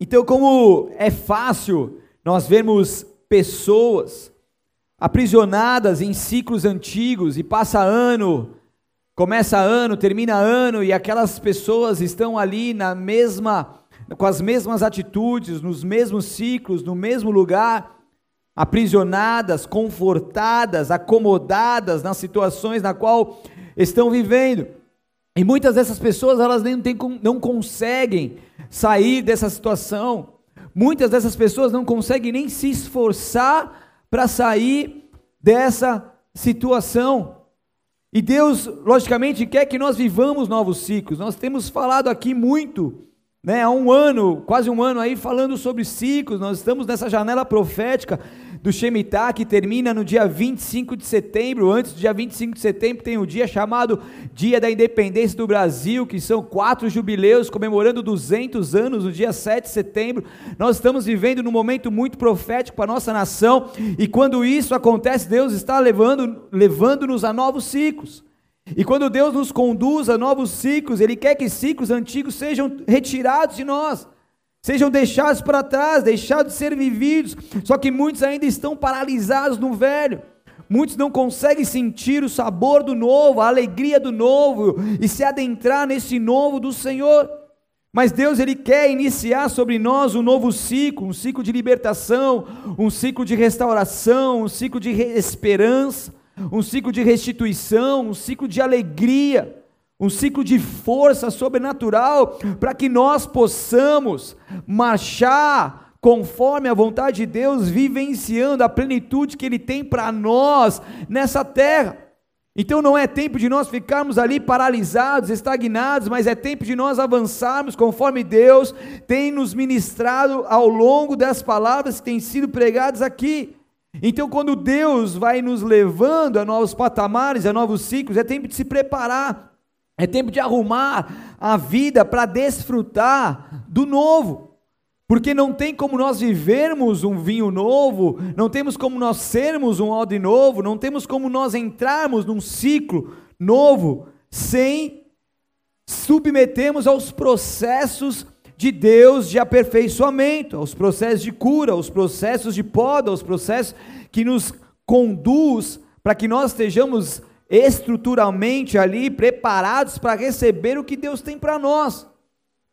Então, como é fácil nós vermos pessoas aprisionadas em ciclos antigos e passa ano, começa ano, termina ano e aquelas pessoas estão ali na mesma com as mesmas atitudes, nos mesmos ciclos, no mesmo lugar, aprisionadas, confortadas, acomodadas nas situações na qual estão vivendo. E muitas dessas pessoas elas nem tem, não conseguem sair dessa situação. Muitas dessas pessoas não conseguem nem se esforçar para sair dessa situação. E Deus, logicamente, quer que nós vivamos novos ciclos. Nós temos falado aqui muito né, há um ano, quase um ano aí, falando sobre ciclos, nós estamos nessa janela profética do Shemitah, que termina no dia 25 de setembro, antes do dia 25 de setembro tem o um dia chamado Dia da Independência do Brasil, que são quatro jubileus comemorando 200 anos, no dia 7 de setembro, nós estamos vivendo num momento muito profético para a nossa nação, e quando isso acontece, Deus está levando-nos levando a novos ciclos, e quando Deus nos conduz a novos ciclos, Ele quer que ciclos antigos sejam retirados de nós, sejam deixados para trás, deixados de ser vividos. Só que muitos ainda estão paralisados no velho. Muitos não conseguem sentir o sabor do novo, a alegria do novo e se adentrar nesse novo do Senhor. Mas Deus ele quer iniciar sobre nós um novo ciclo, um ciclo de libertação, um ciclo de restauração, um ciclo de esperança um ciclo de restituição, um ciclo de alegria, um ciclo de força sobrenatural, para que nós possamos marchar conforme a vontade de Deus, vivenciando a plenitude que Ele tem para nós nessa terra. Então não é tempo de nós ficarmos ali paralisados, estagnados, mas é tempo de nós avançarmos conforme Deus tem nos ministrado ao longo das palavras que têm sido pregadas aqui. Então, quando Deus vai nos levando a novos patamares, a novos ciclos, é tempo de se preparar, é tempo de arrumar a vida para desfrutar do novo. Porque não tem como nós vivermos um vinho novo, não temos como nós sermos um odre novo, não temos como nós entrarmos num ciclo novo sem submetermos aos processos de Deus de aperfeiçoamento, aos processos de cura, aos processos de poda, aos processos que nos conduz para que nós estejamos estruturalmente ali preparados para receber o que Deus tem para nós.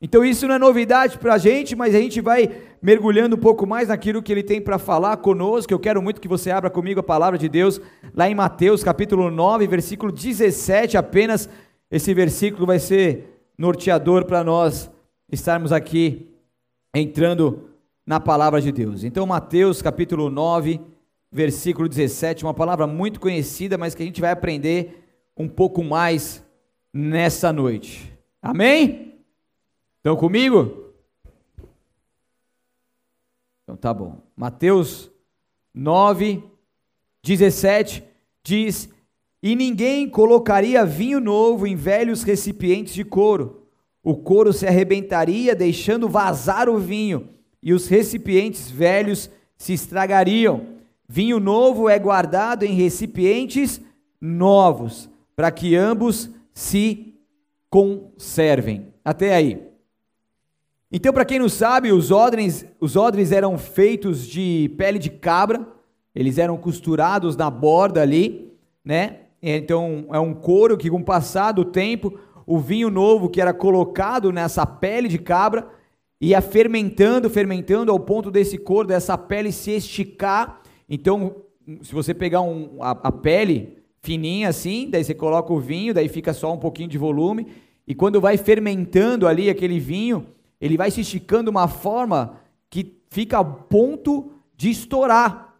Então isso não é novidade para a gente, mas a gente vai mergulhando um pouco mais naquilo que Ele tem para falar conosco. Eu quero muito que você abra comigo a palavra de Deus lá em Mateus capítulo 9, versículo 17. Apenas esse versículo vai ser norteador para nós estarmos aqui entrando na palavra de Deus. Então, Mateus capítulo 9, versículo 17, uma palavra muito conhecida, mas que a gente vai aprender um pouco mais nessa noite. Amém? Estão comigo? Então tá bom. Mateus 9, 17 diz: E ninguém colocaria vinho novo em velhos recipientes de couro o couro se arrebentaria, deixando vazar o vinho, e os recipientes velhos se estragariam. Vinho novo é guardado em recipientes novos, para que ambos se conservem. Até aí. Então, para quem não sabe, os odres, os odres eram feitos de pele de cabra, eles eram costurados na borda ali, né? Então, é um couro que, com o passar do tempo, o vinho novo que era colocado nessa pele de cabra, ia fermentando, fermentando ao ponto desse couro, dessa pele se esticar. Então, se você pegar um, a, a pele fininha assim, daí você coloca o vinho, daí fica só um pouquinho de volume, e quando vai fermentando ali aquele vinho, ele vai se esticando de uma forma que fica a ponto de estourar.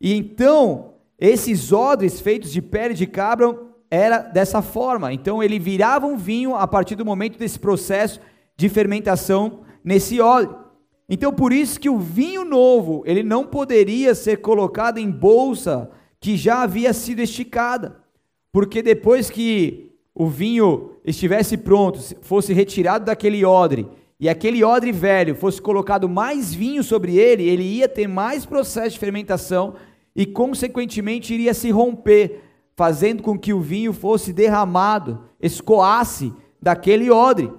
E então, esses odres feitos de pele de cabra era dessa forma. Então ele virava um vinho a partir do momento desse processo de fermentação nesse óleo. Então por isso que o vinho novo, ele não poderia ser colocado em bolsa que já havia sido esticada. Porque depois que o vinho estivesse pronto, fosse retirado daquele odre, e aquele odre velho fosse colocado mais vinho sobre ele, ele ia ter mais processo de fermentação e consequentemente iria se romper, fazendo com que o vinho fosse derramado, escoasse daquele odre.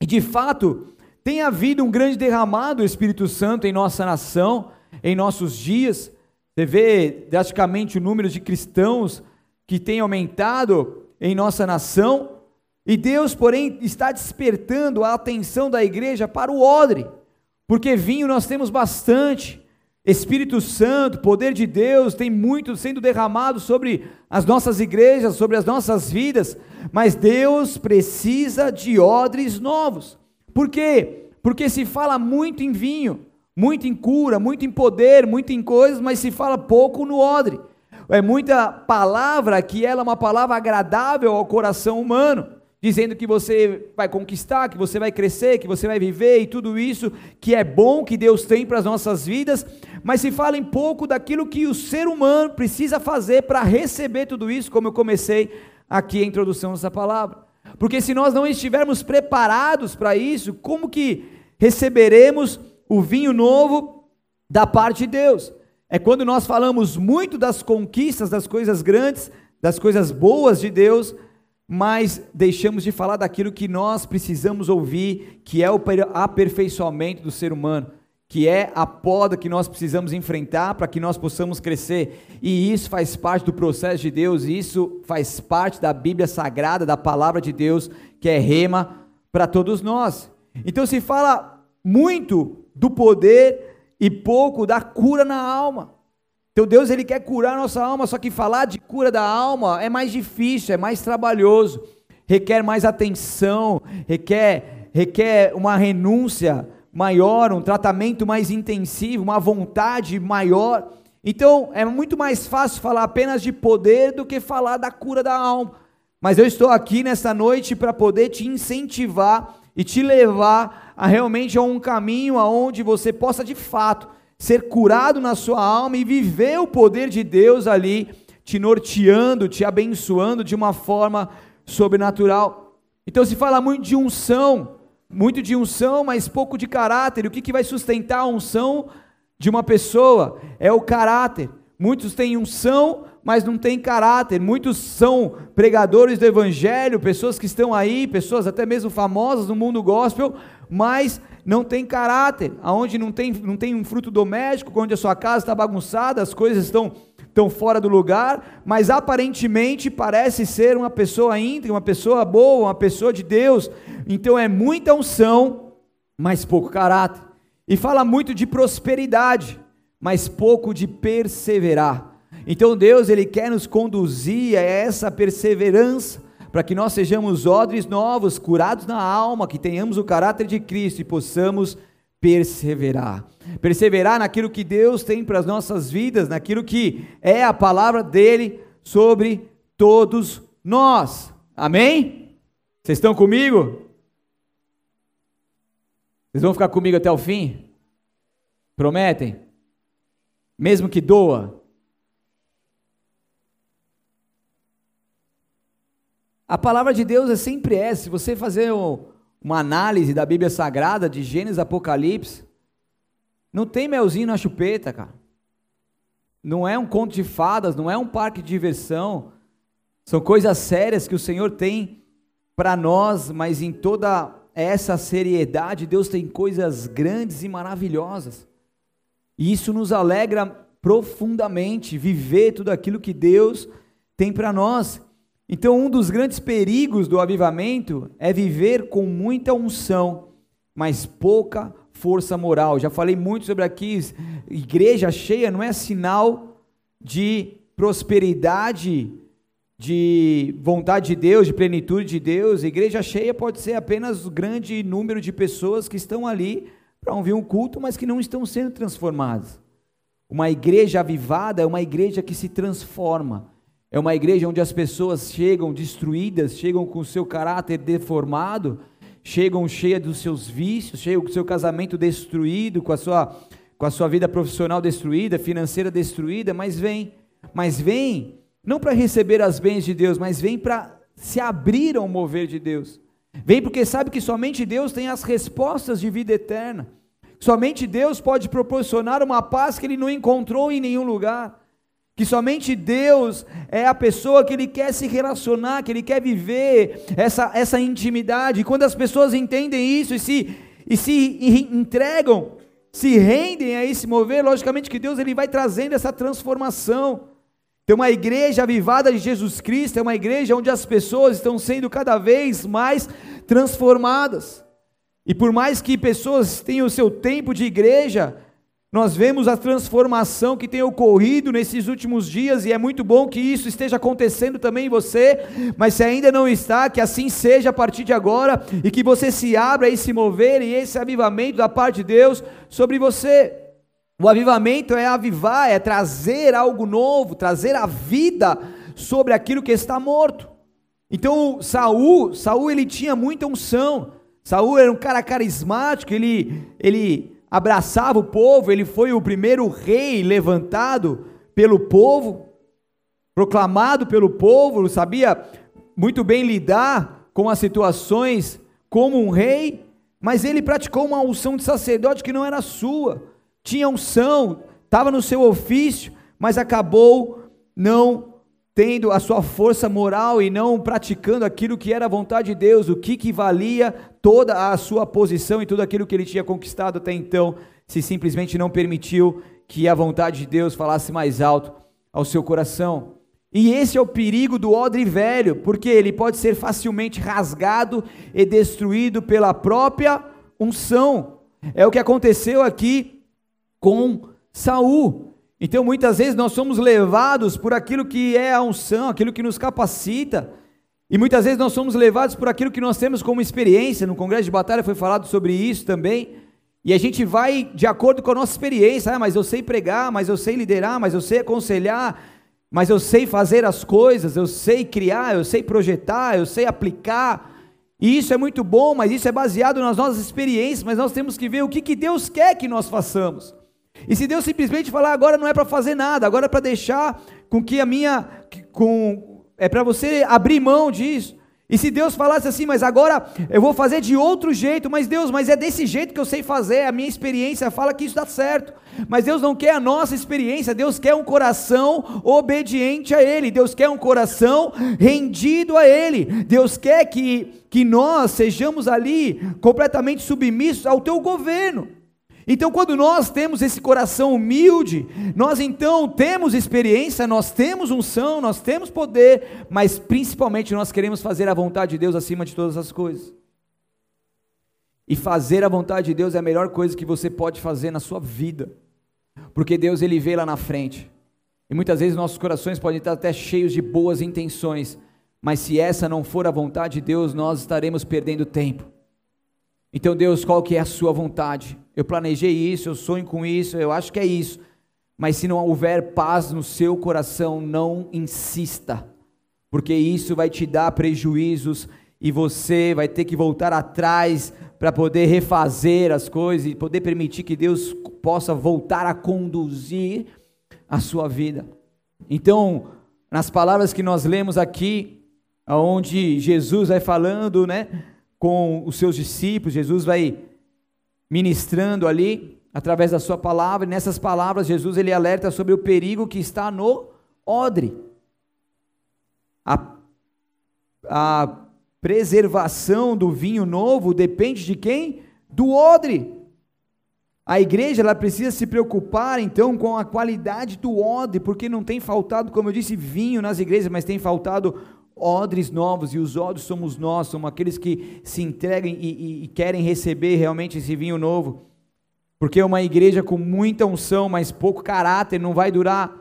E de fato, tem havido um grande derramado do Espírito Santo em nossa nação, em nossos dias. Você vê drasticamente o número de cristãos que tem aumentado em nossa nação. E Deus, porém, está despertando a atenção da igreja para o odre, porque vinho nós temos bastante. Espírito Santo, poder de Deus, tem muito sendo derramado sobre as nossas igrejas, sobre as nossas vidas, mas Deus precisa de odres novos. Por quê? Porque se fala muito em vinho, muito em cura, muito em poder, muito em coisas, mas se fala pouco no odre. É muita palavra que ela é uma palavra agradável ao coração humano dizendo que você vai conquistar, que você vai crescer, que você vai viver e tudo isso que é bom que Deus tem para as nossas vidas, mas se fala em pouco daquilo que o ser humano precisa fazer para receber tudo isso, como eu comecei aqui a introdução dessa palavra. Porque se nós não estivermos preparados para isso, como que receberemos o vinho novo da parte de Deus? É quando nós falamos muito das conquistas, das coisas grandes, das coisas boas de Deus, mas deixamos de falar daquilo que nós precisamos ouvir, que é o aperfeiçoamento do ser humano, que é a poda que nós precisamos enfrentar para que nós possamos crescer. E isso faz parte do processo de Deus, e isso faz parte da Bíblia Sagrada, da palavra de Deus, que é rema para todos nós. Então se fala muito do poder e pouco da cura na alma. Então Deus ele quer curar nossa alma, só que falar de cura da alma é mais difícil, é mais trabalhoso, requer mais atenção, requer requer uma renúncia maior, um tratamento mais intensivo, uma vontade maior. Então é muito mais fácil falar apenas de poder do que falar da cura da alma. Mas eu estou aqui nesta noite para poder te incentivar e te levar a realmente a um caminho aonde você possa de fato ser curado na sua alma e viver o poder de Deus ali, te norteando, te abençoando de uma forma sobrenatural. Então se fala muito de unção, muito de unção, mas pouco de caráter. O que, que vai sustentar a unção de uma pessoa? É o caráter. Muitos têm unção, mas não têm caráter. Muitos são pregadores do evangelho, pessoas que estão aí, pessoas até mesmo famosas no mundo gospel, mas não tem caráter, aonde não tem, não tem um fruto doméstico, onde a sua casa está bagunçada, as coisas estão, estão fora do lugar, mas aparentemente parece ser uma pessoa íntegra, uma pessoa boa, uma pessoa de Deus. Então é muita unção, mas pouco caráter. E fala muito de prosperidade, mas pouco de perseverar. Então Deus ele quer nos conduzir a essa perseverança para que nós sejamos odres novos, curados na alma, que tenhamos o caráter de Cristo e possamos perseverar. Perseverar naquilo que Deus tem para as nossas vidas, naquilo que é a palavra dele sobre todos nós. Amém? Vocês estão comigo? Vocês vão ficar comigo até o fim? Prometem? Mesmo que doa? A palavra de Deus é sempre essa. Se você fazer uma análise da Bíblia Sagrada, de Gênesis Apocalipse, não tem melzinho na chupeta, cara. Não é um conto de fadas, não é um parque de diversão. São coisas sérias que o Senhor tem para nós, mas em toda essa seriedade, Deus tem coisas grandes e maravilhosas. E isso nos alegra profundamente viver tudo aquilo que Deus tem para nós. Então, um dos grandes perigos do avivamento é viver com muita unção, mas pouca força moral. Já falei muito sobre aqui, igreja cheia não é sinal de prosperidade, de vontade de Deus, de plenitude de Deus. Igreja cheia pode ser apenas o grande número de pessoas que estão ali para ouvir um culto, mas que não estão sendo transformadas. Uma igreja avivada é uma igreja que se transforma é uma igreja onde as pessoas chegam destruídas, chegam com o seu caráter deformado, chegam cheias dos seus vícios, chegam com o seu casamento destruído, com a sua, com a sua vida profissional destruída, financeira destruída, mas vem, mas vem não para receber as bênçãos de Deus, mas vem para se abrir ao mover de Deus. Vem porque sabe que somente Deus tem as respostas de vida eterna. Somente Deus pode proporcionar uma paz que ele não encontrou em nenhum lugar que somente Deus é a pessoa que Ele quer se relacionar, que Ele quer viver essa, essa intimidade. Quando as pessoas entendem isso e se, e se entregam, se rendem a esse mover, logicamente que Deus ele vai trazendo essa transformação. Então, uma igreja avivada de Jesus Cristo é uma igreja onde as pessoas estão sendo cada vez mais transformadas. E por mais que pessoas tenham o seu tempo de igreja, nós vemos a transformação que tem ocorrido nesses últimos dias e é muito bom que isso esteja acontecendo também em você, mas se ainda não está, que assim seja a partir de agora e que você se abra a esse mover e esse avivamento da parte de Deus sobre você. O avivamento é avivar, é trazer algo novo, trazer a vida sobre aquilo que está morto. Então Saul, Saul ele tinha muita unção. Saul era um cara carismático, ele ele abraçava o povo, ele foi o primeiro rei levantado pelo povo, proclamado pelo povo, sabia muito bem lidar com as situações como um rei, mas ele praticou uma unção de sacerdote que não era sua, tinha unção, estava no seu ofício, mas acabou não tendo a sua força moral e não praticando aquilo que era a vontade de Deus, o que, valia toda a sua posição e tudo aquilo que ele tinha conquistado até então, se simplesmente não permitiu que a vontade de Deus falasse mais alto ao seu coração. E esse é o perigo do odre velho, porque ele pode ser facilmente rasgado e destruído pela própria unção. É o que aconteceu aqui com Saul. Então muitas vezes nós somos levados por aquilo que é a unção, aquilo que nos capacita, e muitas vezes nós somos levados por aquilo que nós temos como experiência. No Congresso de Batalha foi falado sobre isso também. E a gente vai de acordo com a nossa experiência. Ah, mas eu sei pregar, mas eu sei liderar, mas eu sei aconselhar, mas eu sei fazer as coisas, eu sei criar, eu sei projetar, eu sei aplicar. E isso é muito bom, mas isso é baseado nas nossas experiências. Mas nós temos que ver o que, que Deus quer que nós façamos. E se Deus simplesmente falar agora não é para fazer nada, agora é para deixar com que a minha, com, é para você abrir mão disso. E se Deus falasse assim, mas agora eu vou fazer de outro jeito, mas Deus, mas é desse jeito que eu sei fazer, a minha experiência fala que isso dá certo. Mas Deus não quer a nossa experiência, Deus quer um coração obediente a Ele, Deus quer um coração rendido a Ele, Deus quer que, que nós sejamos ali completamente submissos ao Teu governo. Então, quando nós temos esse coração humilde, nós então temos experiência, nós temos unção, nós temos poder, mas principalmente nós queremos fazer a vontade de Deus acima de todas as coisas. E fazer a vontade de Deus é a melhor coisa que você pode fazer na sua vida, porque Deus ele vê lá na frente. E muitas vezes nossos corações podem estar até cheios de boas intenções, mas se essa não for a vontade de Deus, nós estaremos perdendo tempo. Então, Deus, qual que é a sua vontade? Eu planejei isso, eu sonho com isso, eu acho que é isso. Mas se não houver paz no seu coração, não insista, porque isso vai te dar prejuízos e você vai ter que voltar atrás para poder refazer as coisas e poder permitir que Deus possa voltar a conduzir a sua vida. Então, nas palavras que nós lemos aqui, onde Jesus vai falando, né, com os seus discípulos, Jesus vai ministrando ali através da sua palavra, e nessas palavras Jesus ele alerta sobre o perigo que está no odre. A, a preservação do vinho novo depende de quem? Do odre. A igreja ela precisa se preocupar então com a qualidade do odre, porque não tem faltado, como eu disse, vinho nas igrejas, mas tem faltado odres novos, e os odres somos nós, somos aqueles que se entregam e, e, e querem receber realmente esse vinho novo. Porque uma igreja com muita unção, mas pouco caráter, não vai durar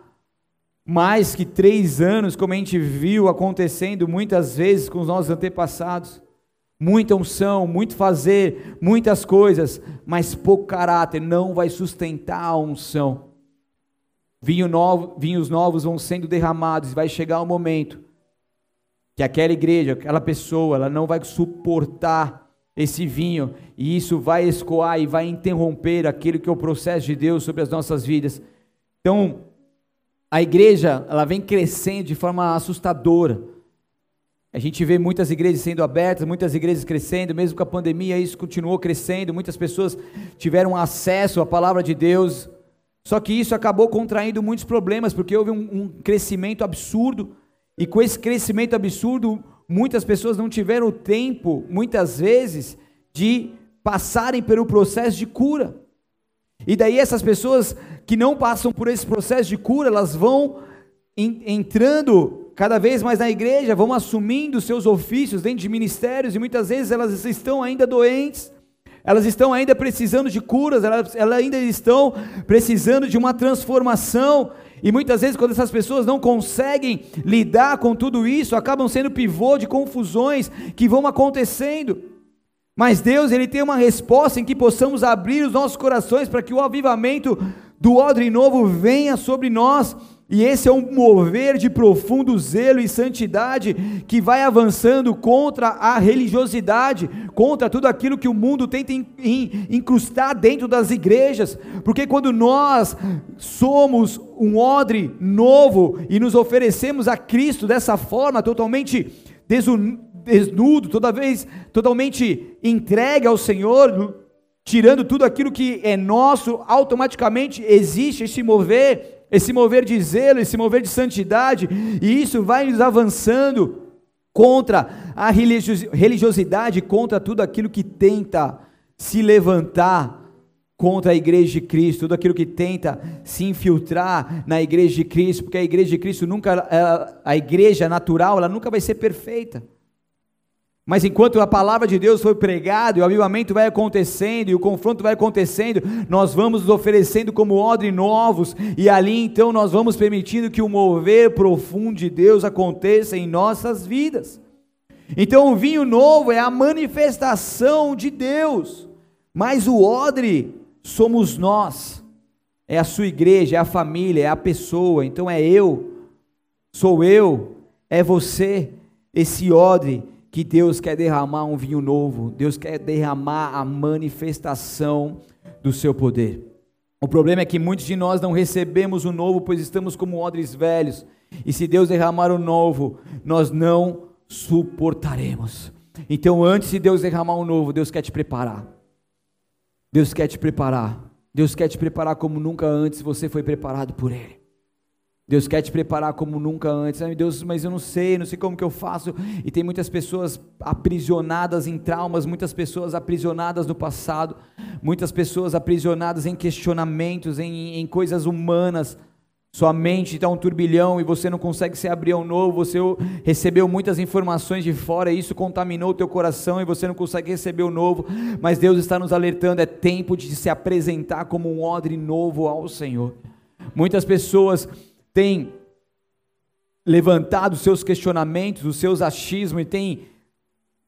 mais que três anos, como a gente viu acontecendo muitas vezes com os nossos antepassados. Muita unção, muito fazer, muitas coisas, mas pouco caráter não vai sustentar a unção. Vinho novo, vinhos novos vão sendo derramados, e vai chegar o momento que aquela igreja, aquela pessoa, ela não vai suportar esse vinho, e isso vai escoar e vai interromper aquilo que é o processo de Deus sobre as nossas vidas. Então, a igreja, ela vem crescendo de forma assustadora. A gente vê muitas igrejas sendo abertas, muitas igrejas crescendo, mesmo com a pandemia, isso continuou crescendo, muitas pessoas tiveram acesso à palavra de Deus. Só que isso acabou contraindo muitos problemas, porque houve um, um crescimento absurdo e com esse crescimento absurdo, muitas pessoas não tiveram tempo, muitas vezes, de passarem pelo processo de cura. E daí essas pessoas que não passam por esse processo de cura, elas vão entrando cada vez mais na igreja, vão assumindo seus ofícios dentro de ministérios e muitas vezes elas estão ainda doentes, elas estão ainda precisando de curas, elas, elas ainda estão precisando de uma transformação. E muitas vezes, quando essas pessoas não conseguem lidar com tudo isso, acabam sendo pivô de confusões que vão acontecendo. Mas Deus, Ele tem uma resposta em que possamos abrir os nossos corações para que o avivamento do odre novo venha sobre nós. E esse é um mover de profundo zelo e santidade que vai avançando contra a religiosidade, contra tudo aquilo que o mundo tenta incrustar dentro das igrejas. Porque quando nós somos um odre novo e nos oferecemos a Cristo dessa forma, totalmente desnudo, toda vez totalmente entregue ao Senhor, tirando tudo aquilo que é nosso, automaticamente existe esse mover esse mover de zelo, esse mover de santidade, e isso vai nos avançando contra a religiosidade, contra tudo aquilo que tenta se levantar contra a igreja de Cristo, tudo aquilo que tenta se infiltrar na igreja de Cristo, porque a igreja de Cristo nunca, a igreja natural, ela nunca vai ser perfeita. Mas enquanto a palavra de Deus foi pregada e o avivamento vai acontecendo e o confronto vai acontecendo, nós vamos nos oferecendo como odre novos. E ali então nós vamos permitindo que o mover profundo de Deus aconteça em nossas vidas. Então o vinho novo é a manifestação de Deus, mas o odre somos nós, é a sua igreja, é a família, é a pessoa, então é eu, sou eu, é você, esse odre que Deus quer derramar um vinho novo, Deus quer derramar a manifestação do seu poder. O problema é que muitos de nós não recebemos o novo, pois estamos como odres velhos, e se Deus derramar o novo, nós não suportaremos. Então, antes de Deus derramar o novo, Deus quer te preparar. Deus quer te preparar. Deus quer te preparar como nunca antes você foi preparado por Ele. Deus quer te preparar como nunca antes. Ai, Deus, mas eu não sei, não sei como que eu faço. E tem muitas pessoas aprisionadas em traumas, muitas pessoas aprisionadas no passado, muitas pessoas aprisionadas em questionamentos, em, em coisas humanas. Sua mente está um turbilhão e você não consegue se abrir ao novo, você recebeu muitas informações de fora, e isso contaminou o teu coração e você não consegue receber o novo, mas Deus está nos alertando, é tempo de se apresentar como um odre novo ao Senhor. Muitas pessoas tem levantado os seus questionamentos, os seus achismos e tem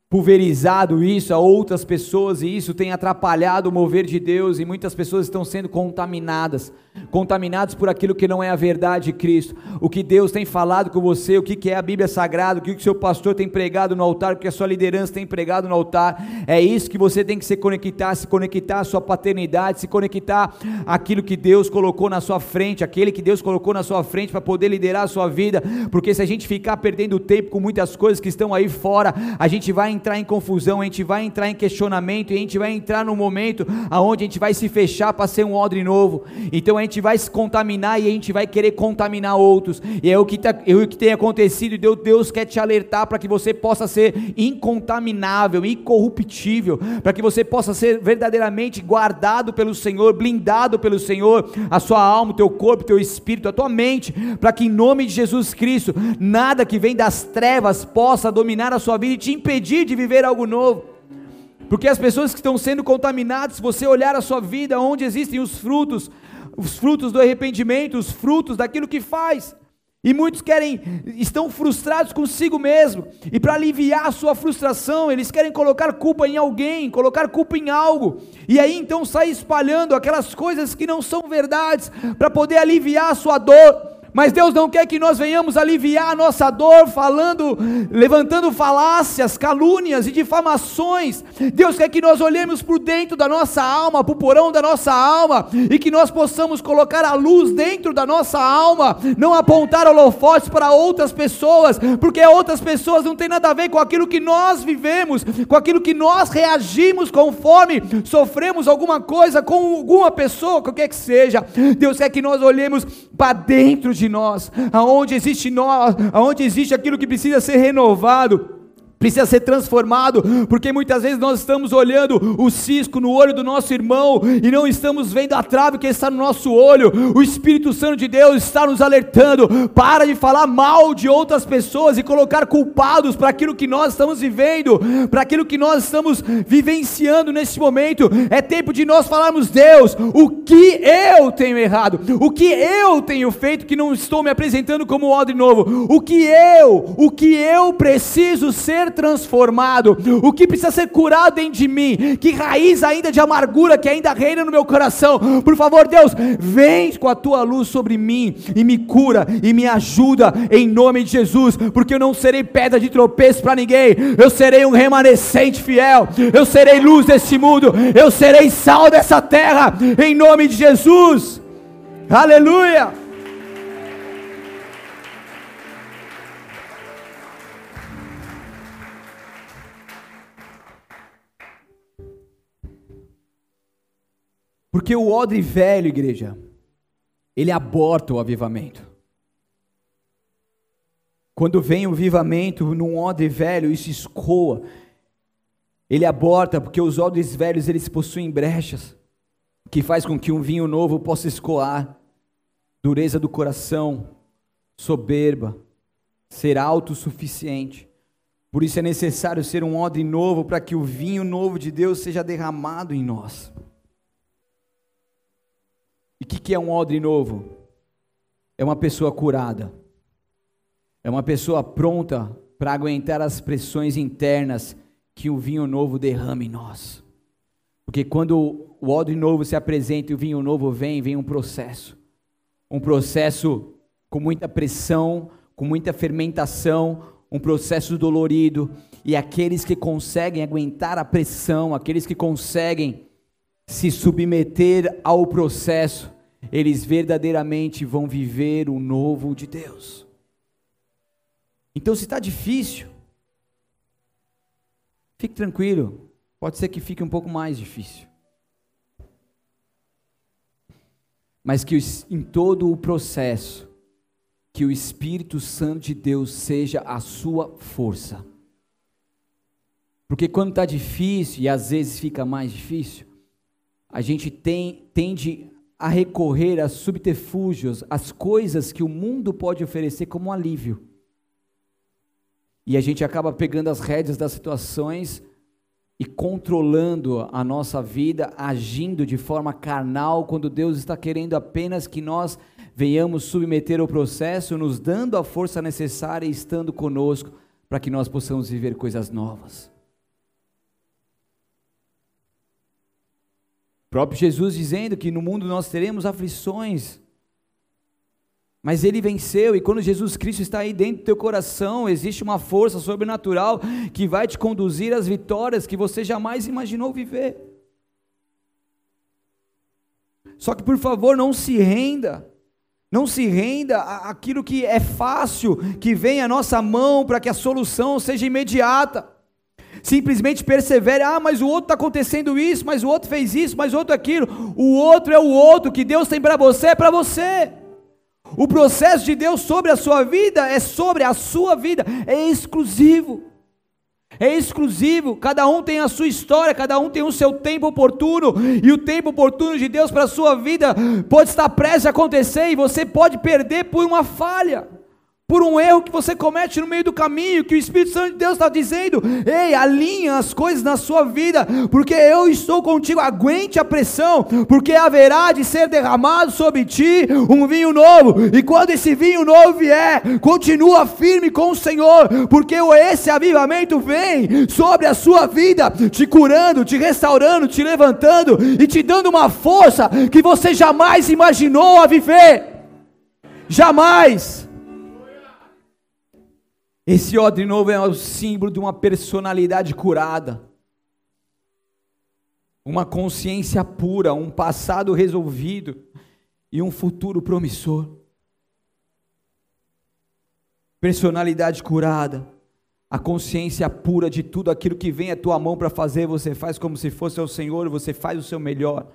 pulverizado isso a outras pessoas e isso tem atrapalhado o mover de Deus e muitas pessoas estão sendo contaminadas contaminados por aquilo que não é a verdade de Cristo. O que Deus tem falado com você, o que é a Bíblia Sagrada, o que o seu pastor tem pregado no altar, o que a sua liderança tem pregado no altar. É isso que você tem que se conectar, se conectar à sua paternidade, se conectar àquilo que Deus colocou na sua frente, aquele que Deus colocou na sua frente para poder liderar a sua vida. Porque se a gente ficar perdendo tempo com muitas coisas que estão aí fora, a gente vai entrar em confusão, a gente vai entrar em questionamento e a gente vai entrar num momento aonde a gente vai se fechar para ser um odre novo. Então a gente vai se contaminar e a gente vai querer contaminar outros. E é o que, tá, é o que tem acontecido. E Deus, Deus quer te alertar para que você possa ser incontaminável, incorruptível, para que você possa ser verdadeiramente guardado pelo Senhor, blindado pelo Senhor, a sua alma, o teu corpo, o teu espírito, a tua mente, para que em nome de Jesus Cristo, nada que vem das trevas possa dominar a sua vida e te impedir de viver algo novo. Porque as pessoas que estão sendo contaminadas, se você olhar a sua vida, onde existem os frutos, os frutos do arrependimento, os frutos daquilo que faz. E muitos querem, estão frustrados consigo mesmo, e para aliviar a sua frustração, eles querem colocar culpa em alguém, colocar culpa em algo, e aí então sai espalhando aquelas coisas que não são verdades, para poder aliviar a sua dor, mas Deus não quer que nós venhamos aliviar a nossa dor falando, levantando falácias, calúnias e difamações. Deus quer que nós olhemos por dentro da nossa alma, para o porão da nossa alma, e que nós possamos colocar a luz dentro da nossa alma, não apontar holofotes para outras pessoas, porque outras pessoas não têm nada a ver com aquilo que nós vivemos, com aquilo que nós reagimos conforme sofremos alguma coisa com alguma pessoa, qualquer que seja. Deus quer que nós olhemos para dentro de de nós, aonde existe nós, aonde existe aquilo que precisa ser renovado. Precisa ser transformado, porque muitas vezes nós estamos olhando o cisco no olho do nosso irmão e não estamos vendo a trave que está no nosso olho. O Espírito Santo de Deus está nos alertando. Para de falar mal de outras pessoas e colocar culpados para aquilo que nós estamos vivendo, para aquilo que nós estamos vivenciando neste momento. É tempo de nós falarmos, Deus, o que eu tenho errado, o que eu tenho feito que não estou me apresentando como odre novo, o que eu, o que eu preciso ser transformado, o que precisa ser curado dentro de mim, que raiz ainda de amargura que ainda reina no meu coração. Por favor, Deus, vem com a tua luz sobre mim e me cura e me ajuda em nome de Jesus, porque eu não serei pedra de tropeço para ninguém, eu serei um remanescente fiel, eu serei luz deste mundo, eu serei sal dessa terra, em nome de Jesus. Aleluia! Porque o odre velho, igreja, ele aborta o avivamento. Quando vem o avivamento num odre velho, isso escoa. Ele aborta porque os odres velhos eles possuem brechas que faz com que um vinho novo possa escoar. Dureza do coração, soberba, ser autossuficiente. Por isso é necessário ser um odre novo para que o vinho novo de Deus seja derramado em nós. E o que, que é um odre novo? É uma pessoa curada, é uma pessoa pronta para aguentar as pressões internas que o vinho novo derrama em nós. Porque quando o odre novo se apresenta e o vinho novo vem, vem um processo. Um processo com muita pressão, com muita fermentação, um processo dolorido. E aqueles que conseguem aguentar a pressão, aqueles que conseguem se submeter ao processo, eles verdadeiramente vão viver o novo de Deus. Então, se está difícil, fique tranquilo, pode ser que fique um pouco mais difícil. Mas que em todo o processo, que o Espírito Santo de Deus seja a sua força. Porque quando está difícil, e às vezes fica mais difícil, a gente tem, tende a recorrer a subterfúgios, às coisas que o mundo pode oferecer como alívio. E a gente acaba pegando as rédeas das situações e controlando a nossa vida, agindo de forma carnal, quando Deus está querendo apenas que nós venhamos submeter o processo, nos dando a força necessária e estando conosco para que nós possamos viver coisas novas. Próprio Jesus dizendo que no mundo nós teremos aflições, mas ele venceu, e quando Jesus Cristo está aí dentro do teu coração, existe uma força sobrenatural que vai te conduzir às vitórias que você jamais imaginou viver. Só que por favor, não se renda. Não se renda àquilo que é fácil, que vem à nossa mão para que a solução seja imediata simplesmente persevere, ah, mas o outro está acontecendo isso, mas o outro fez isso, mas o outro aquilo, o outro é o outro, que Deus tem para você, é para você. O processo de Deus sobre a sua vida é sobre a sua vida, é exclusivo. É exclusivo, cada um tem a sua história, cada um tem o seu tempo oportuno, e o tempo oportuno de Deus para a sua vida pode estar prestes a acontecer e você pode perder por uma falha por um erro que você comete no meio do caminho, que o Espírito Santo de Deus está dizendo: ei, alinha as coisas na sua vida, porque eu estou contigo, aguente a pressão, porque haverá de ser derramado sobre ti um vinho novo, e quando esse vinho novo vier, continua firme com o Senhor, porque esse avivamento vem sobre a sua vida, te curando, te restaurando, te levantando e te dando uma força que você jamais imaginou a viver. Jamais. Esse odre novo é o símbolo de uma personalidade curada, uma consciência pura, um passado resolvido e um futuro promissor. Personalidade curada, a consciência pura de tudo aquilo que vem à tua mão para fazer, você faz como se fosse o Senhor, você faz o seu melhor.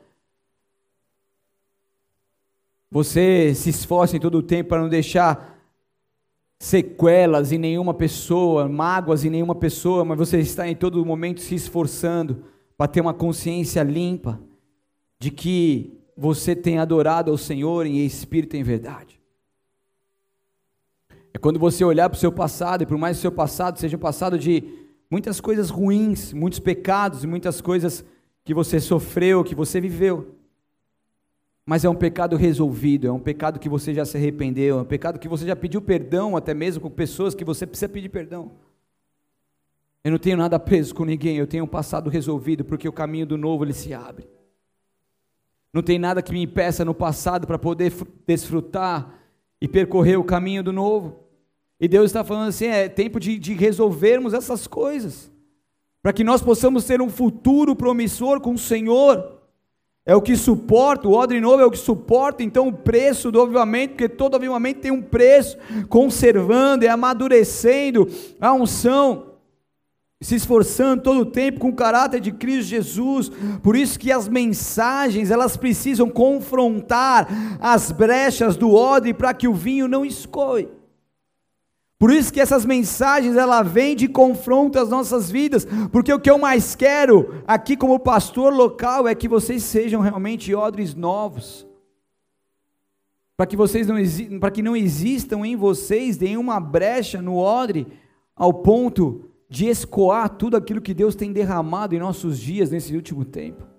Você se esforça em todo o tempo para não deixar sequelas em nenhuma pessoa, mágoas em nenhuma pessoa, mas você está em todo momento se esforçando para ter uma consciência limpa de que você tem adorado ao Senhor em espírito e em verdade. É quando você olhar para o seu passado, e por mais que o seu passado seja um passado de muitas coisas ruins, muitos pecados e muitas coisas que você sofreu, que você viveu. Mas é um pecado resolvido, é um pecado que você já se arrependeu, é um pecado que você já pediu perdão, até mesmo com pessoas que você precisa pedir perdão. Eu não tenho nada preso com ninguém, eu tenho um passado resolvido, porque o caminho do novo ele se abre. Não tem nada que me impeça no passado para poder desfrutar e percorrer o caminho do novo. E Deus está falando assim: é tempo de, de resolvermos essas coisas, para que nós possamos ter um futuro promissor com o Senhor é o que suporta, o odre novo é o que suporta então o preço do avivamento, porque todo avivamento tem um preço, conservando e amadurecendo a unção, se esforçando todo o tempo com o caráter de Cristo Jesus. Por isso que as mensagens, elas precisam confrontar as brechas do odre para que o vinho não escoe. Por isso que essas mensagens ela vem de confronto às nossas vidas, porque o que eu mais quero aqui como pastor local é que vocês sejam realmente odres novos. Para que vocês não para que não existam em vocês nenhuma brecha no odre ao ponto de escoar tudo aquilo que Deus tem derramado em nossos dias nesse último tempo.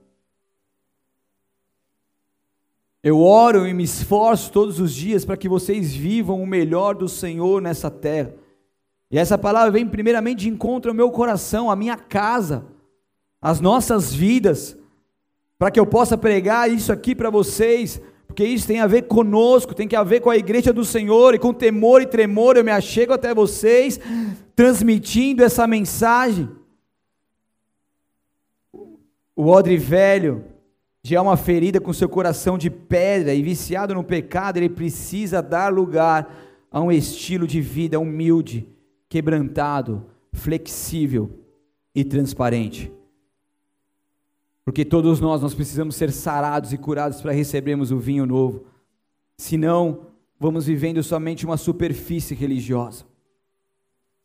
Eu oro e me esforço todos os dias para que vocês vivam o melhor do Senhor nessa terra. E essa palavra vem primeiramente de encontro ao meu coração, à minha casa, às nossas vidas, para que eu possa pregar isso aqui para vocês, porque isso tem a ver conosco, tem a ver com a igreja do Senhor, e com temor e tremor eu me achego até vocês, transmitindo essa mensagem. O odre velho, de alma ferida, com seu coração de pedra e viciado no pecado, ele precisa dar lugar a um estilo de vida humilde, quebrantado, flexível e transparente. Porque todos nós, nós precisamos ser sarados e curados para recebermos o vinho novo. Senão, vamos vivendo somente uma superfície religiosa.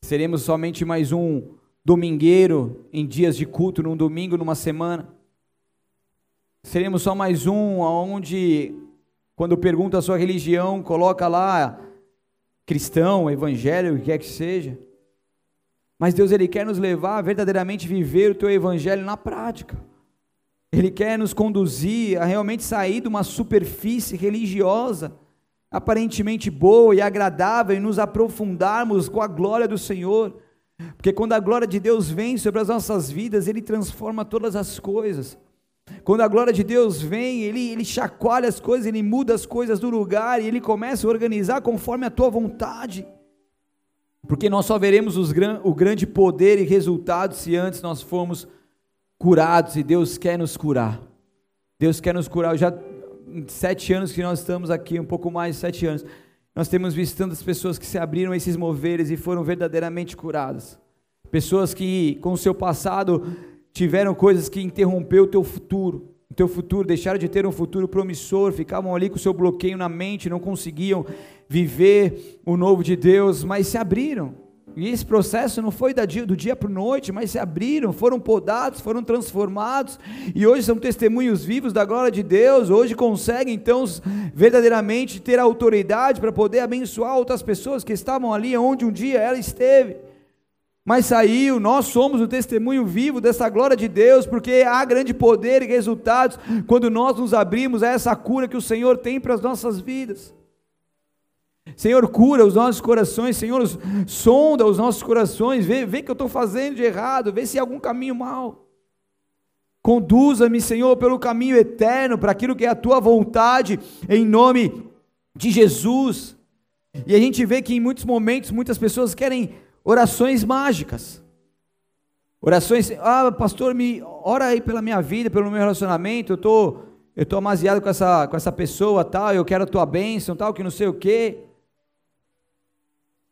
Seremos somente mais um domingueiro em dias de culto, num domingo, numa semana seremos só mais um onde, quando pergunta a sua religião, coloca lá cristão, evangelho, o que quer que seja. Mas Deus ele quer nos levar a verdadeiramente viver o teu evangelho na prática. Ele quer nos conduzir a realmente sair de uma superfície religiosa, aparentemente boa e agradável, e nos aprofundarmos com a glória do Senhor. Porque quando a glória de Deus vem sobre as nossas vidas, Ele transforma todas as coisas. Quando a glória de Deus vem, ele, ele chacoalha as coisas, ele muda as coisas do lugar e ele começa a organizar conforme a tua vontade. Porque nós só veremos os, o grande poder e resultado se antes nós formos curados e Deus quer nos curar. Deus quer nos curar. Já sete anos que nós estamos aqui, um pouco mais de sete anos, nós temos visto tantas pessoas que se abriram a esses moveres e foram verdadeiramente curadas. Pessoas que, com o seu passado, tiveram coisas que interrompeu o teu futuro, o teu futuro, deixaram de ter um futuro promissor, ficavam ali com o seu bloqueio na mente, não conseguiam viver o novo de Deus, mas se abriram. E esse processo não foi do dia para noite, mas se abriram, foram podados, foram transformados, e hoje são testemunhos vivos da glória de Deus. Hoje conseguem então verdadeiramente ter autoridade para poder abençoar outras pessoas que estavam ali onde um dia ela esteve mas saiu, nós somos o testemunho vivo dessa glória de Deus, porque há grande poder e resultados quando nós nos abrimos a essa cura que o Senhor tem para as nossas vidas. Senhor, cura os nossos corações, Senhor, sonda os nossos corações, vê, vê que eu estou fazendo de errado, vê se há algum caminho mal. Conduza-me, Senhor, pelo caminho eterno, para aquilo que é a tua vontade, em nome de Jesus. E a gente vê que em muitos momentos muitas pessoas querem orações mágicas. Orações, ah, pastor, me ora aí pela minha vida, pelo meu relacionamento, eu tô, eu tô amaziado com essa, com essa pessoa, tal, eu quero a tua bênção, tal, que não sei o quê.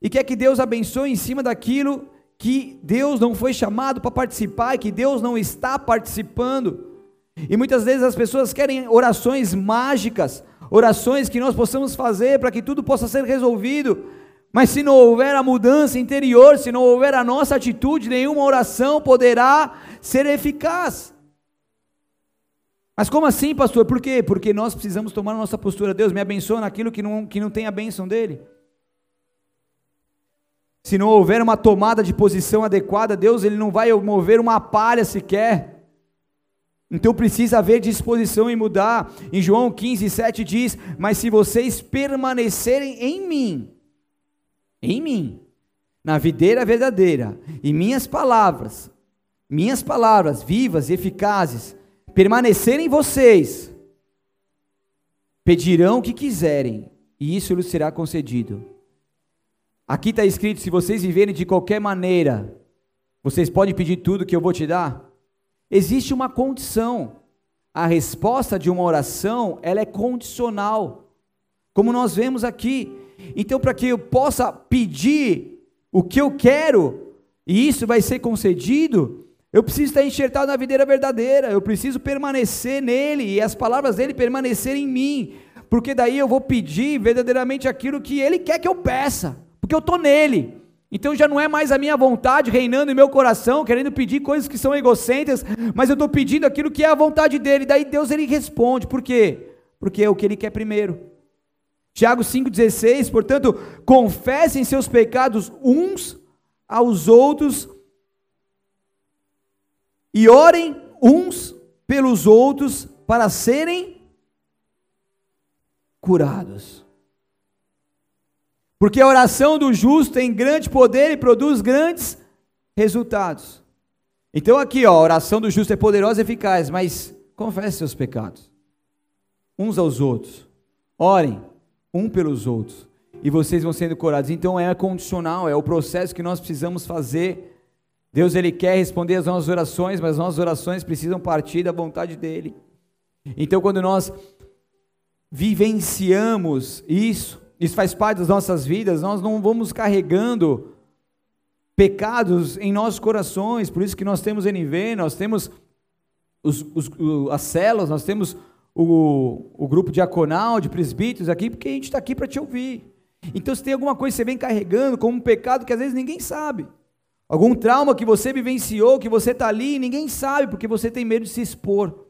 E quer que Deus abençoe em cima daquilo que Deus não foi chamado para participar, que Deus não está participando. E muitas vezes as pessoas querem orações mágicas, orações que nós possamos fazer para que tudo possa ser resolvido. Mas se não houver a mudança interior, se não houver a nossa atitude, nenhuma oração poderá ser eficaz. Mas como assim, pastor? Por quê? Porque nós precisamos tomar a nossa postura. Deus me abençoa naquilo que não, que não tem a bênção dele. Se não houver uma tomada de posição adequada, Deus ele não vai mover uma palha sequer. Então precisa haver disposição em mudar. Em João 15, 7 diz: Mas se vocês permanecerem em mim, em mim, na videira verdadeira, e minhas palavras, minhas palavras vivas e eficazes, permanecerem em vocês, pedirão o que quiserem, e isso lhes será concedido. Aqui está escrito: se vocês viverem de qualquer maneira, vocês podem pedir tudo que eu vou te dar. Existe uma condição. A resposta de uma oração, ela é condicional. Como nós vemos aqui. Então, para que eu possa pedir o que eu quero, e isso vai ser concedido, eu preciso estar enxertado na videira verdadeira, eu preciso permanecer nele e as palavras dele permanecerem em mim, porque daí eu vou pedir verdadeiramente aquilo que ele quer que eu peça porque eu estou nele. Então já não é mais a minha vontade reinando em meu coração, querendo pedir coisas que são egocêntricas, mas eu estou pedindo aquilo que é a vontade dele. Daí Deus ele responde. Por quê? Porque é o que ele quer primeiro. Tiago 5,16, portanto, confessem seus pecados uns aos outros e orem uns pelos outros para serem curados. Porque a oração do justo tem grande poder e produz grandes resultados. Então aqui, ó, a oração do justo é poderosa e eficaz, mas confesse seus pecados uns aos outros. Orem um pelos outros e vocês vão sendo curados. Então é condicional, é o processo que nós precisamos fazer. Deus ele quer responder as nossas orações, mas as nossas orações precisam partir da vontade dele. Então quando nós vivenciamos isso, isso faz parte das nossas vidas, nós não vamos carregando pecados em nossos corações, por isso que nós temos NV, nós temos os, os, as células, nós temos o, o grupo diaconal, de presbíteros aqui, porque a gente está aqui para te ouvir. Então, se tem alguma coisa que você vem carregando como um pecado que às vezes ninguém sabe, algum trauma que você vivenciou, que você está ali, ninguém sabe, porque você tem medo de se expor.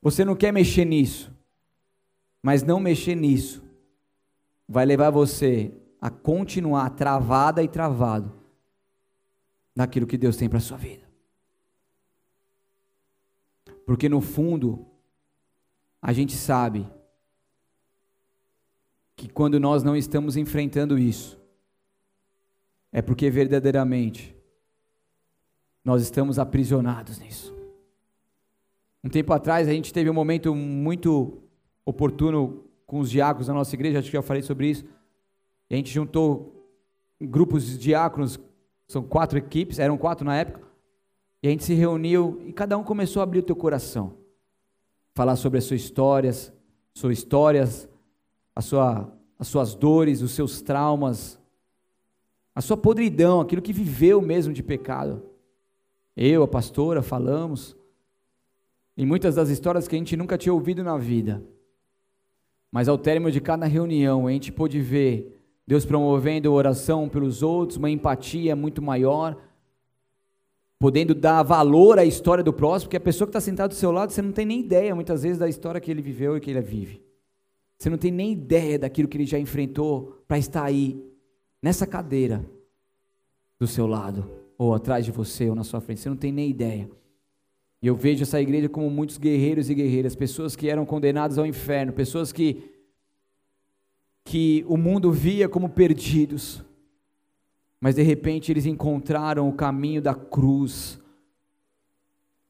Você não quer mexer nisso, mas não mexer nisso vai levar você a continuar travada e travado naquilo que Deus tem para a sua vida. Porque no fundo, a gente sabe que quando nós não estamos enfrentando isso, é porque verdadeiramente nós estamos aprisionados nisso. Um tempo atrás a gente teve um momento muito oportuno com os diáconos da nossa igreja, acho que já falei sobre isso. A gente juntou grupos de diáconos, são quatro equipes, eram quatro na época. E a gente se reuniu e cada um começou a abrir o teu coração. Falar sobre as suas histórias, suas histórias, a sua, as suas dores, os seus traumas, a sua podridão, aquilo que viveu mesmo de pecado. Eu, a pastora, falamos. E muitas das histórias que a gente nunca tinha ouvido na vida. Mas ao término de cada reunião, a gente pôde ver Deus promovendo oração pelos outros, uma empatia muito maior, podendo dar valor à história do próximo, porque a pessoa que está sentada do seu lado, você não tem nem ideia, muitas vezes, da história que ele viveu e que ele vive. Você não tem nem ideia daquilo que ele já enfrentou para estar aí, nessa cadeira, do seu lado, ou atrás de você, ou na sua frente. Você não tem nem ideia. E eu vejo essa igreja como muitos guerreiros e guerreiras, pessoas que eram condenadas ao inferno, pessoas que que o mundo via como perdidos. Mas de repente eles encontraram o caminho da cruz.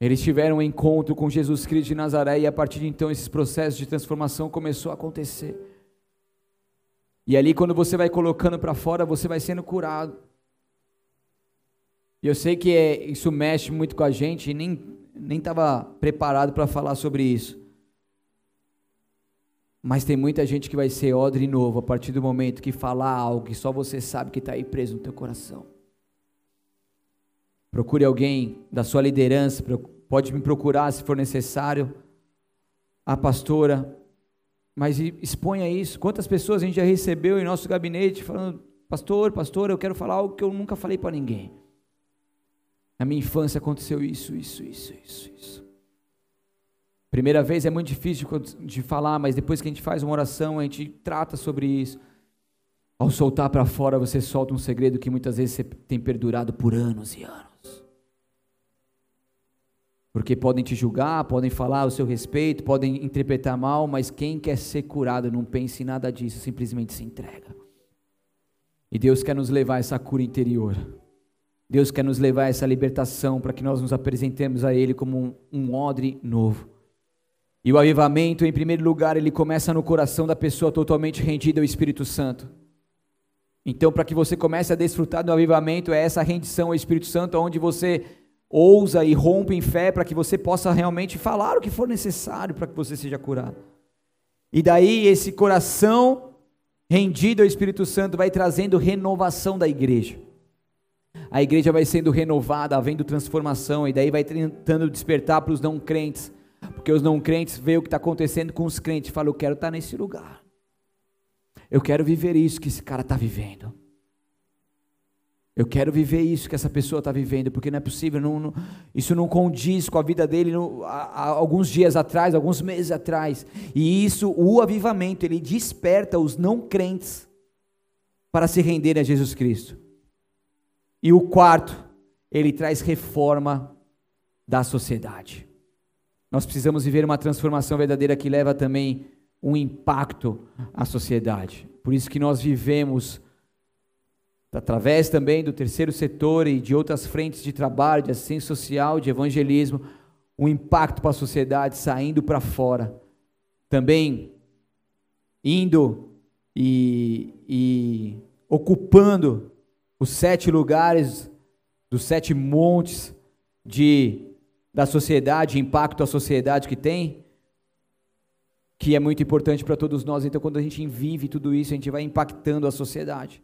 Eles tiveram um encontro com Jesus Cristo de Nazaré e a partir de então esses processos de transformação começou a acontecer. E ali quando você vai colocando para fora, você vai sendo curado. E eu sei que é, isso mexe muito com a gente e nem nem estava preparado para falar sobre isso. Mas tem muita gente que vai ser odre novo a partir do momento que falar algo que só você sabe que está aí preso no teu coração. Procure alguém da sua liderança, pode me procurar se for necessário. A pastora, mas exponha isso. Quantas pessoas a gente já recebeu em nosso gabinete falando, pastor, pastor, eu quero falar algo que eu nunca falei para ninguém. Na minha infância aconteceu isso, isso, isso, isso, isso. Primeira vez é muito difícil de falar, mas depois que a gente faz uma oração, a gente trata sobre isso. Ao soltar para fora, você solta um segredo que muitas vezes você tem perdurado por anos e anos. Porque podem te julgar, podem falar o seu respeito, podem interpretar mal, mas quem quer ser curado não pense em nada disso, simplesmente se entrega. E Deus quer nos levar a essa cura interior. Deus quer nos levar a essa libertação para que nós nos apresentemos a Ele como um, um odre novo. E o avivamento, em primeiro lugar, ele começa no coração da pessoa totalmente rendida ao Espírito Santo. Então, para que você comece a desfrutar do avivamento, é essa rendição ao Espírito Santo, onde você ousa e rompe em fé para que você possa realmente falar o que for necessário para que você seja curado. E daí esse coração rendido ao Espírito Santo vai trazendo renovação da igreja. A igreja vai sendo renovada, havendo transformação, e daí vai tentando despertar para os não crentes, porque os não crentes veem o que está acontecendo com os crentes e falam: Eu quero estar nesse lugar, eu quero viver isso que esse cara está vivendo. Eu quero viver isso que essa pessoa está vivendo, porque não é possível, não, não, isso não condiz com a vida dele há alguns dias atrás, alguns meses atrás. E isso, o avivamento, ele desperta os não crentes para se renderem a Jesus Cristo. E o quarto, ele traz reforma da sociedade. Nós precisamos viver uma transformação verdadeira que leva também um impacto à sociedade. Por isso que nós vivemos através também do terceiro setor e de outras frentes de trabalho, de assistência social, de evangelismo, um impacto para a sociedade saindo para fora. Também indo e, e ocupando os sete lugares dos sete montes de da sociedade, impacto à sociedade que tem, que é muito importante para todos nós. Então, quando a gente vive tudo isso, a gente vai impactando a sociedade.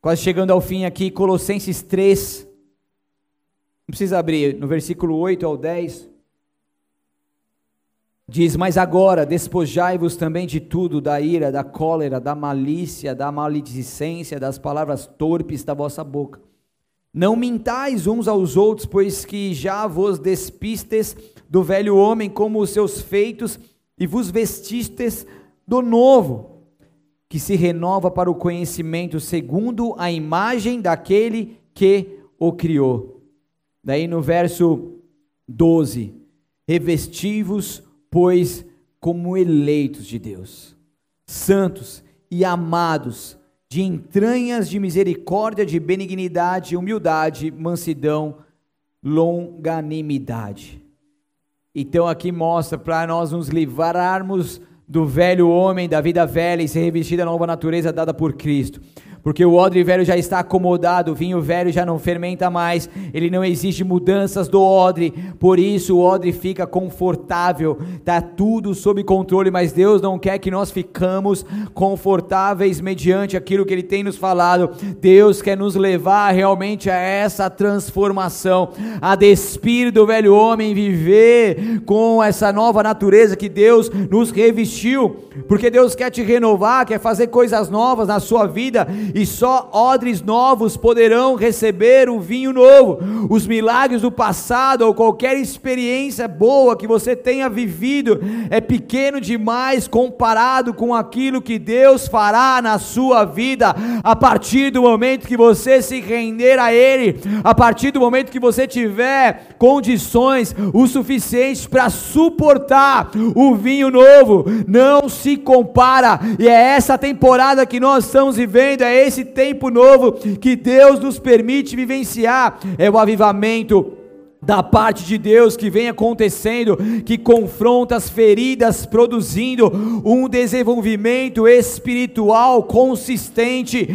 Quase chegando ao fim aqui, Colossenses 3. Não precisa abrir, no versículo 8 ao 10. Diz: Mas agora despojai-vos também de tudo, da ira, da cólera, da malícia, da maledicência, das palavras torpes da vossa boca. Não mintais uns aos outros, pois que já vos despistes do velho homem como os seus feitos, e vos vestistes do novo que se renova para o conhecimento segundo a imagem daquele que o criou. Daí no verso 12: Revestivos, pois, como eleitos de Deus, santos e amados, de entranhas de misericórdia, de benignidade, humildade, mansidão, longanimidade. Então aqui mostra para nós nos livrarmos do velho homem, da vida velha e ser revestida da nova natureza dada por Cristo porque o odre velho já está acomodado, o vinho velho já não fermenta mais, ele não exige mudanças do odre, por isso o odre fica confortável, está tudo sob controle, mas Deus não quer que nós ficamos confortáveis mediante aquilo que Ele tem nos falado, Deus quer nos levar realmente a essa transformação, a despir do velho homem, viver com essa nova natureza que Deus nos revestiu, porque Deus quer te renovar, quer fazer coisas novas na sua vida, e só odres novos poderão receber o vinho novo. Os milagres do passado ou qualquer experiência boa que você tenha vivido é pequeno demais comparado com aquilo que Deus fará na sua vida a partir do momento que você se render a Ele, a partir do momento que você tiver condições o suficiente para suportar o vinho novo. Não se compara, e é essa temporada que nós estamos vivendo, é esse tempo novo que Deus nos permite vivenciar, é o avivamento da parte de Deus que vem acontecendo, que confronta as feridas, produzindo um desenvolvimento espiritual consistente.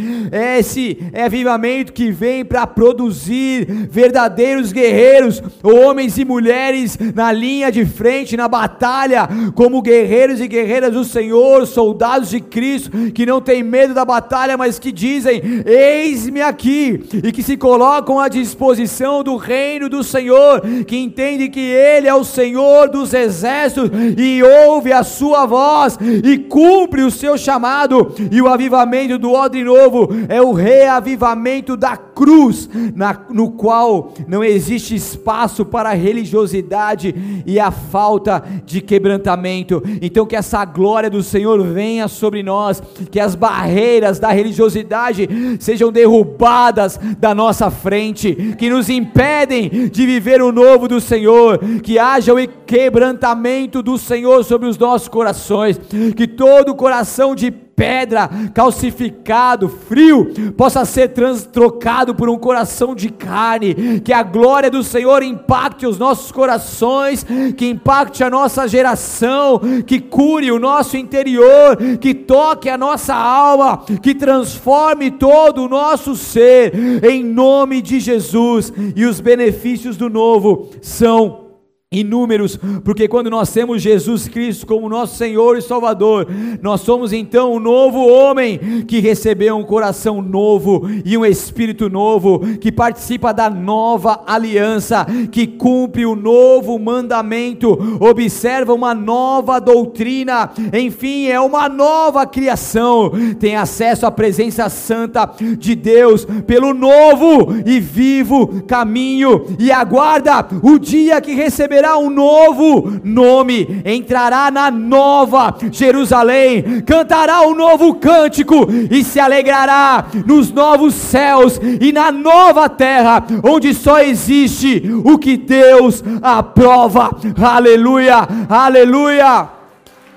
Esse é avivamento que vem para produzir verdadeiros guerreiros, homens e mulheres na linha de frente, na batalha, como guerreiros e guerreiras do Senhor, soldados de Cristo, que não têm medo da batalha, mas que dizem: Eis-me aqui, e que se colocam à disposição do reino do Senhor Senhor, que entende que Ele é o Senhor dos exércitos e ouve a sua voz e cumpre o seu chamado, e o avivamento do odre novo é o reavivamento da cruz, na, no qual não existe espaço para a religiosidade e a falta de quebrantamento. Então, que essa glória do Senhor venha sobre nós, que as barreiras da religiosidade sejam derrubadas da nossa frente, que nos impedem de viver o novo do Senhor, que haja o quebrantamento do Senhor sobre os nossos corações, que todo coração de pedra, calcificado, frio, possa ser trocado por um coração de carne, que a glória do Senhor impacte os nossos corações, que impacte a nossa geração, que cure o nosso interior, que toque a nossa alma, que transforme todo o nosso ser, em nome de Jesus, e os benefícios do novo são inúmeros, porque quando nós temos Jesus Cristo como nosso Senhor e Salvador, nós somos então um novo homem que recebeu um coração novo e um espírito novo, que participa da nova aliança, que cumpre o novo mandamento, observa uma nova doutrina, enfim, é uma nova criação, tem acesso à presença santa de Deus pelo novo e vivo caminho e aguarda o dia que receberá receberá um novo nome, entrará na nova Jerusalém, cantará um novo cântico e se alegrará nos novos céus e na nova terra, onde só existe o que Deus aprova. Aleluia, aleluia.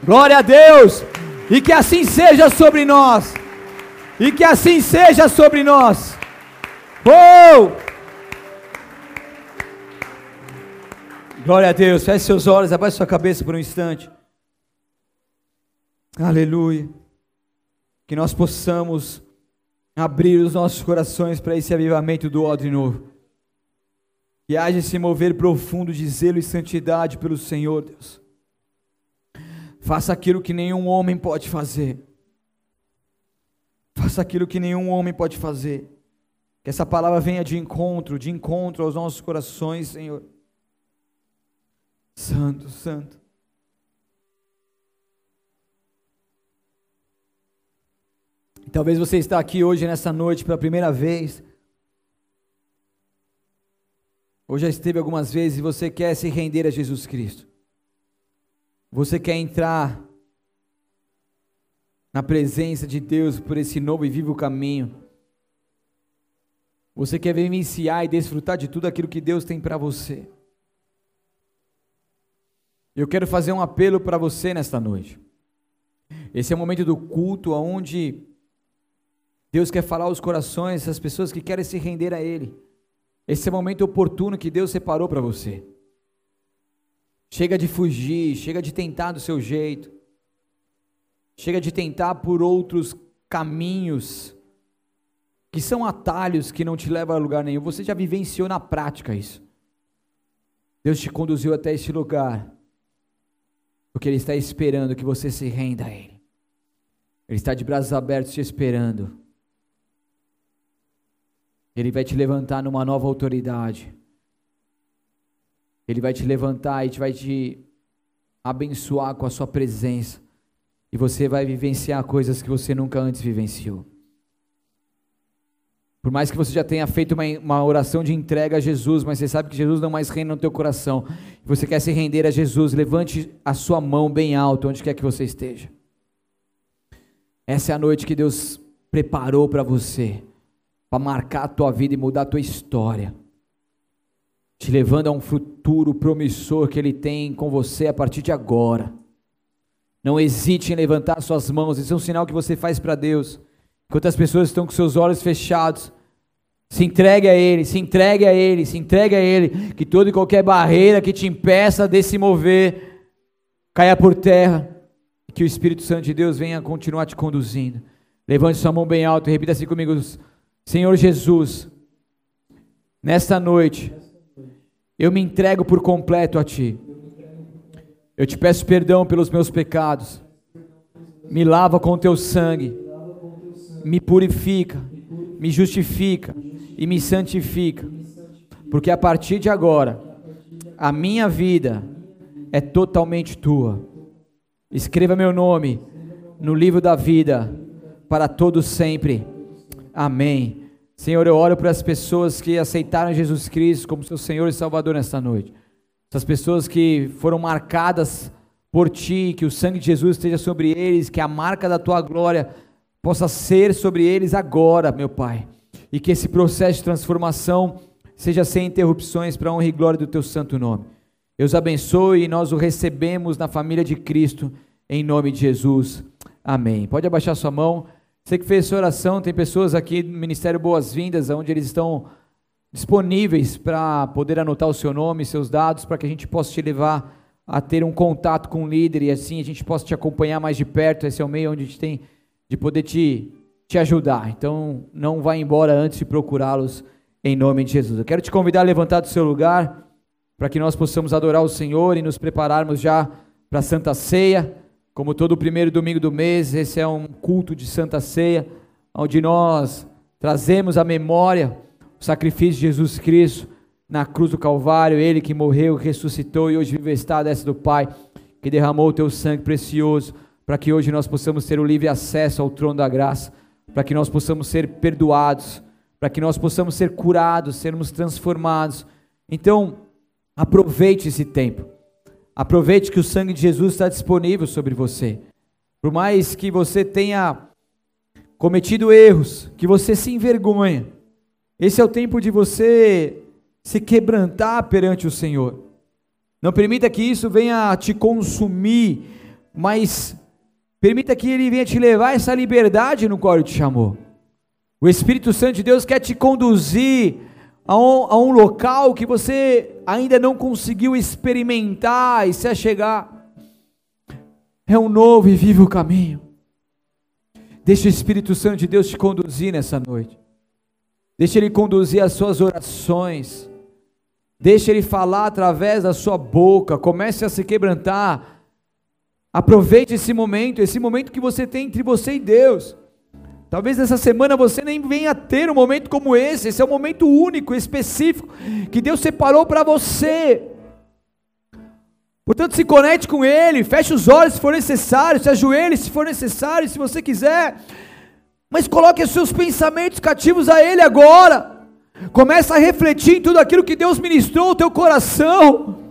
Glória a Deus. E que assim seja sobre nós. E que assim seja sobre nós. Oh! Glória a Deus. Feche seus olhos, abaixe sua cabeça por um instante. Aleluia. Que nós possamos abrir os nossos corações para esse avivamento do odre novo. Que haja esse mover profundo de zelo e santidade pelo Senhor, Deus. Faça aquilo que nenhum homem pode fazer. Faça aquilo que nenhum homem pode fazer. Que essa palavra venha de encontro, de encontro aos nossos corações, Senhor. Santo, Santo. Talvez você está aqui hoje, nessa noite, pela primeira vez. Ou já esteve algumas vezes e você quer se render a Jesus Cristo. Você quer entrar na presença de Deus por esse novo e vivo caminho. Você quer vivenciar e desfrutar de tudo aquilo que Deus tem para você. Eu quero fazer um apelo para você nesta noite. Esse é o momento do culto onde Deus quer falar aos corações das pessoas que querem se render a Ele. Esse é o momento oportuno que Deus separou para você. Chega de fugir, chega de tentar do seu jeito, chega de tentar por outros caminhos que são atalhos que não te levam a lugar nenhum. Você já vivenciou na prática isso. Deus te conduziu até este lugar porque Ele está esperando que você se renda a Ele. Ele está de braços abertos te esperando. Ele vai te levantar numa nova autoridade. Ele vai te levantar e vai te abençoar com a sua presença. E você vai vivenciar coisas que você nunca antes vivenciou. Por mais que você já tenha feito uma, uma oração de entrega a Jesus, mas você sabe que Jesus não mais reina no teu coração, você quer se render a Jesus, levante a sua mão bem alto, onde quer que você esteja. Essa é a noite que Deus preparou para você, para marcar a tua vida e mudar a tua história, te levando a um futuro promissor que Ele tem com você a partir de agora. Não hesite em levantar suas mãos, isso é um sinal que você faz para Deus. Enquanto as pessoas estão com seus olhos fechados, se entregue a Ele, se entregue a Ele, se entregue a Ele. Que toda e qualquer barreira que te impeça de se mover caia por terra. Que o Espírito Santo de Deus venha continuar te conduzindo. Levante sua mão bem alta e repita assim comigo: Senhor Jesus, nesta noite, eu me entrego por completo a Ti. Eu te peço perdão pelos meus pecados. Me lava com Teu sangue. Me purifica. Me justifica e me santifica, porque a partir de agora a minha vida é totalmente tua. Escreva meu nome no livro da vida para todos sempre. Amém. Senhor, eu oro para as pessoas que aceitaram Jesus Cristo como seu Senhor e Salvador nesta noite. Essas pessoas que foram marcadas por ti, que o sangue de Jesus esteja sobre eles, que a marca da tua glória possa ser sobre eles agora, meu Pai. E que esse processo de transformação seja sem interrupções para a honra e glória do teu santo nome. Deus abençoe e nós o recebemos na família de Cristo, em nome de Jesus. Amém. Pode abaixar sua mão. Você que fez essa oração, tem pessoas aqui no Ministério Boas-Vindas, onde eles estão disponíveis para poder anotar o seu nome, seus dados, para que a gente possa te levar a ter um contato com o líder e assim a gente possa te acompanhar mais de perto. Esse é o meio onde a gente tem de poder te, te ajudar. Então, não vá embora antes de procurá-los em nome de Jesus. Eu quero te convidar a levantar do seu lugar para que nós possamos adorar o Senhor e nos prepararmos já para a Santa Ceia. Como todo primeiro domingo do mês, esse é um culto de Santa Ceia, onde nós trazemos à memória o sacrifício de Jesus Cristo na cruz do Calvário, ele que morreu, ressuscitou e hoje vive está desce do Pai, que derramou o teu sangue precioso, para que hoje nós possamos ter o livre acesso ao trono da graça, para que nós possamos ser perdoados, para que nós possamos ser curados, sermos transformados. Então, aproveite esse tempo. Aproveite que o sangue de Jesus está disponível sobre você. Por mais que você tenha cometido erros, que você se envergonhe, esse é o tempo de você se quebrantar perante o Senhor. Não permita que isso venha te consumir, mas permita que Ele venha te levar essa liberdade no qual Ele te chamou. O Espírito Santo de Deus quer te conduzir a um, a um local que você ainda não conseguiu experimentar e se achegar. É um novo e vivo caminho. Deixa o Espírito Santo de Deus te conduzir nessa noite. Deixa Ele conduzir as suas orações. Deixa Ele falar através da sua boca. Comece a se quebrantar. Aproveite esse momento, esse momento que você tem entre você e Deus. Talvez nessa semana você nem venha ter um momento como esse. Esse é um momento único, específico, que Deus separou para você. Portanto, se conecte com Ele, feche os olhos se for necessário, se ajoelhe se for necessário, se você quiser. Mas coloque os seus pensamentos cativos a Ele agora. Começa a refletir em tudo aquilo que Deus ministrou ao teu coração.